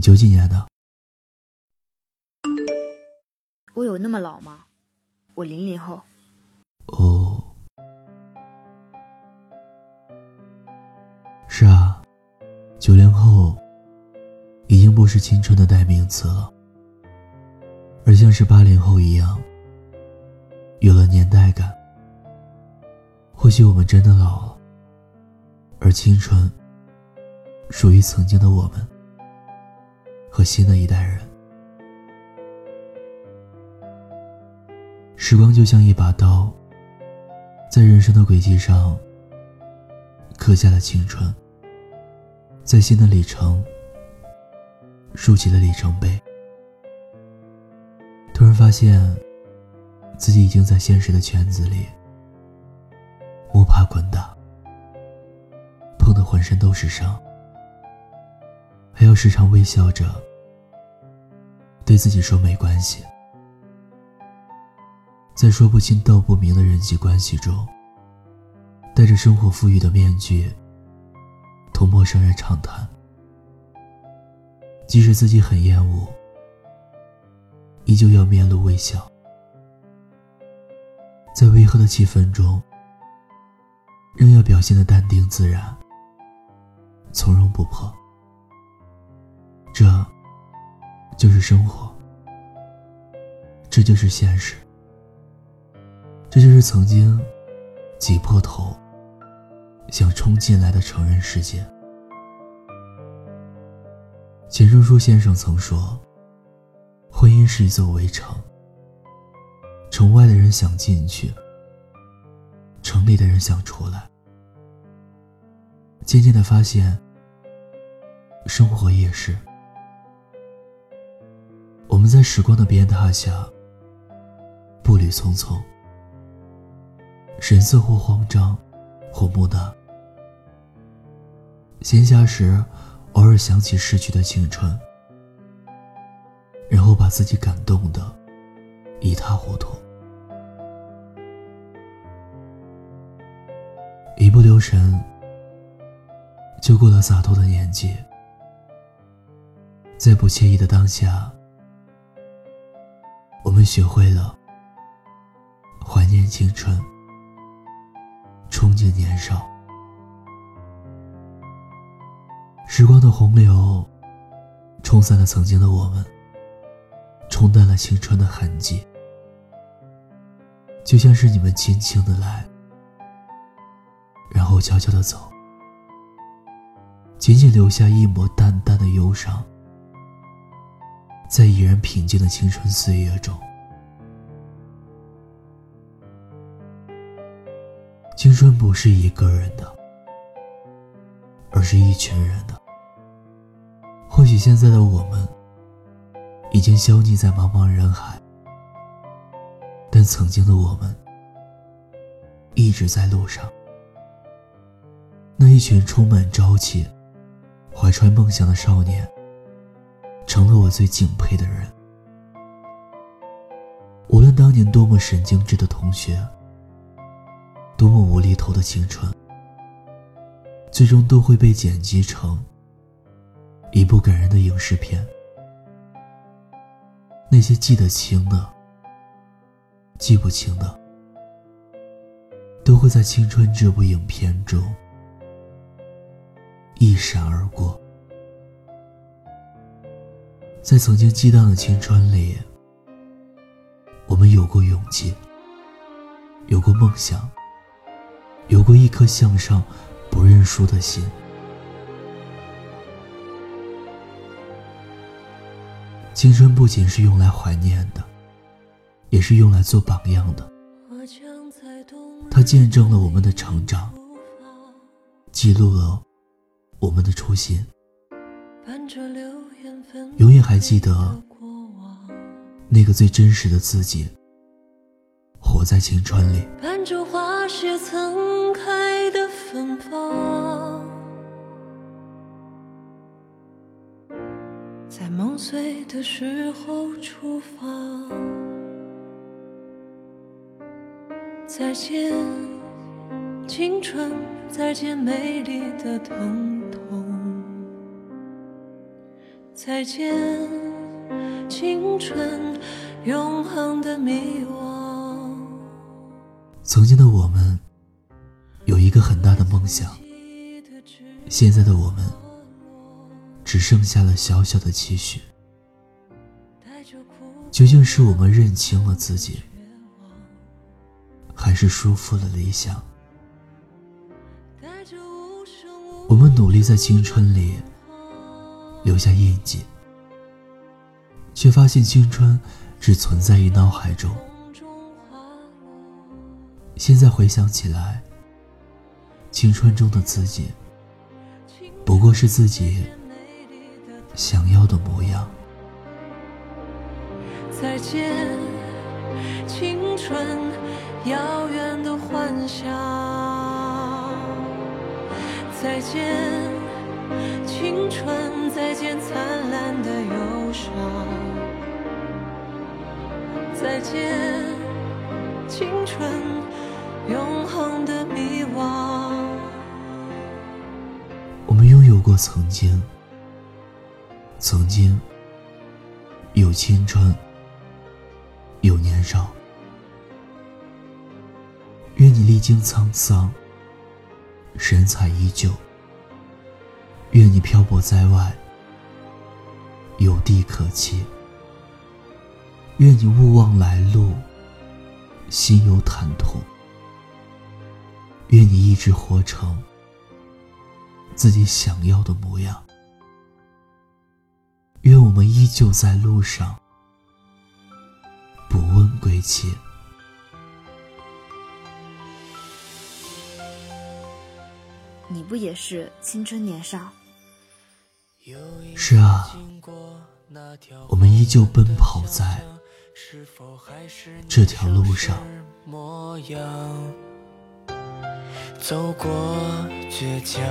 你九几年的？我有那么老吗？我零零后。哦，是啊，九零后已经不是青春的代名词了，而像是八零后一样，有了年代感。或许我们真的老了，而青春属于曾经的我们和新的一代人。时光就像一把刀。在人生的轨迹上，刻下了青春。在新的里程，竖起了里程碑。突然发现，自己已经在现实的圈子里摸爬滚打，碰得浑身都是伤，还要时常微笑着对自己说没关系。在说不清道不明的人际关系中，戴着生活富裕的面具，同陌生人畅谈。即使自己很厌恶，依旧要面露微笑。在微和的气氛中，仍要表现的淡定自然、从容不迫。这，就是生活，这就是现实。这就是曾经挤破头想冲进来的成人世界。钱钟书先生曾说：“婚姻是一座围城，城外的人想进去，城里的人想出来。”渐渐的发现，生活也是。我们在时光的鞭挞下，步履匆匆。神色或慌张，或木讷。闲暇时，偶尔想起逝去的青春，然后把自己感动的一塌糊涂。一不留神，就过了洒脱的年纪。在不惬意的当下，我们学会了怀念青春。憧憬年少，时光的洪流冲散了曾经的我们，冲淡了青春的痕迹，就像是你们轻轻的来，然后悄悄的走，仅仅留下一抹淡淡的忧伤，在依然平静的青春岁月中。青春不是一个人的，而是一群人的。或许现在的我们已经消匿在茫茫人海，但曾经的我们一直在路上。那一群充满朝气、怀揣梦想的少年，成了我最敬佩的人。无论当年多么神经质的同学。多么无厘头的青春，最终都会被剪辑成一部感人的影视片。那些记得清的、记不清的，都会在青春这部影片中一闪而过。在曾经激荡的青春里，我们有过勇气，有过梦想。有过一颗向上、不认输的心。青春不仅是用来怀念的，也是用来做榜样的。它见证了我们的成长，记录了我们的初心。永远还记得那个最真实的自己，活在青春里。伴着花谢曾开的芬芳，在梦碎的时候出发。再见，青春，再见美丽的疼再见，青春，永恒的迷惘。曾经的我们有一个很大的梦想，现在的我们只剩下了小小的期许。究竟是我们认清了自己，还是束缚了理想？我们努力在青春里留下印记，却发现青春只存在于脑海中。现在回想起来，青春中的自己，不过是自己想要的模样。再见，青春，遥远的幻想。再见，春，再见灿烂的忧伤。再见，青春，永恒的迷惘。我们拥有过曾经，曾经有青春。有年少，愿你历经沧桑，神采依旧；愿你漂泊在外，有地可栖；愿你勿忘来路，心有坦途；愿你一直活成自己想要的模样；愿我们依旧在路上。不问归期。你不也是青春年少？是啊，我们依旧奔跑在这条路上。走过倔强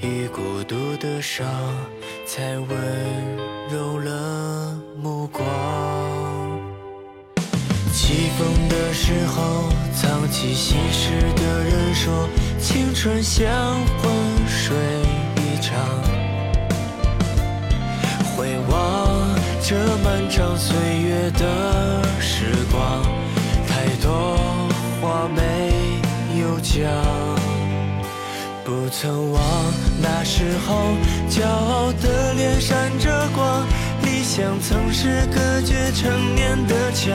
与孤独的伤，才温柔了目光。起风的时候，藏起心事的人说，青春像昏水一场。这漫长岁月的时光，太多话没有讲。不曾忘那时候，骄傲的脸闪着光。理想曾是隔绝成年的墙，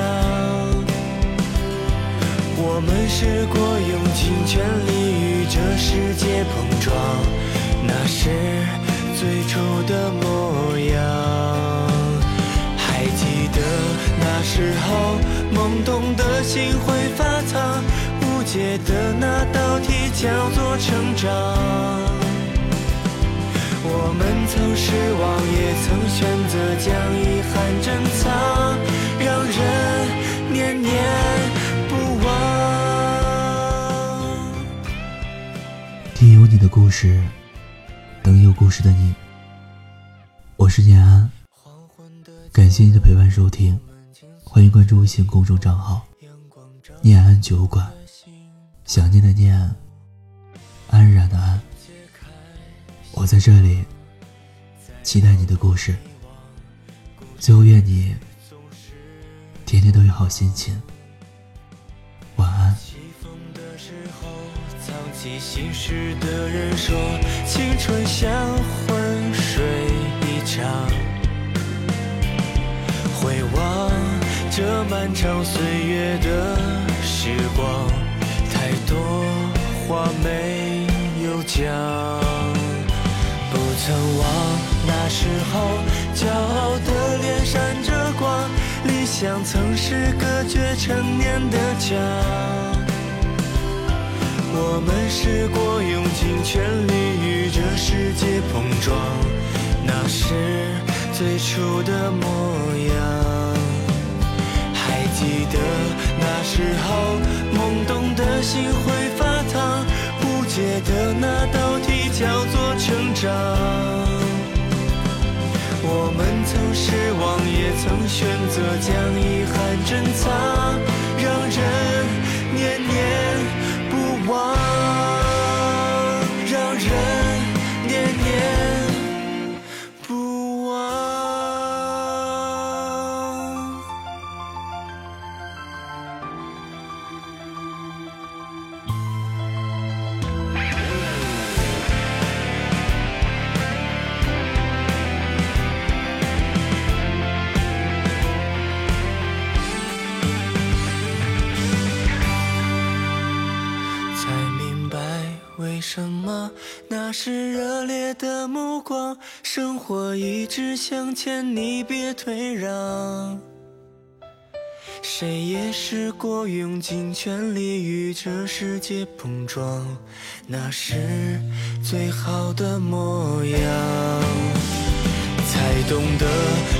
我们试过用尽全力与这世界碰撞，那是最初的梦时候懵懂的心会发烫，无解的那道题叫做成长。我们曾失望，也曾选择将遗憾珍藏，让人念念不忘。听有你的故事，等有故事的你。我是念安，感谢你的陪伴收听，欢迎关注微信公众账号“念安酒馆”，想念的念，安然的安。我在这里，期待你的故事。最后，愿你天天都有好心情。晚安。起风的时候，藏起心事的人说，青春像浑水一场。回望这漫长岁月的时光，太多话没有讲。不曾忘那时候，骄傲的脸闪着光，理想曾是隔绝成年的墙。我们试过用尽全力与这世界碰撞，那是最初的模样。记得那时候懵懂的心会发烫，不解的那道题叫做成长。我们曾失望，也曾选择将一什么？那是热烈的目光。生活一直向前，你别退让。谁也试过用尽全力与这世界碰撞，那是最好的模样。才懂得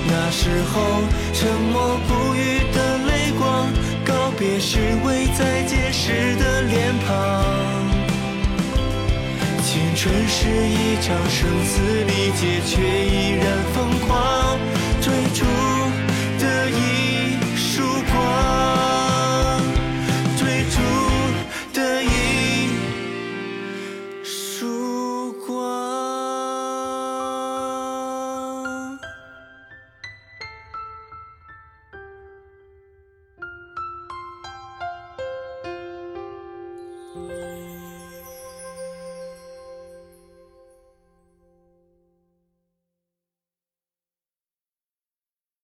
那时候沉默不语的春是一场生死离劫，却依然疯狂追逐。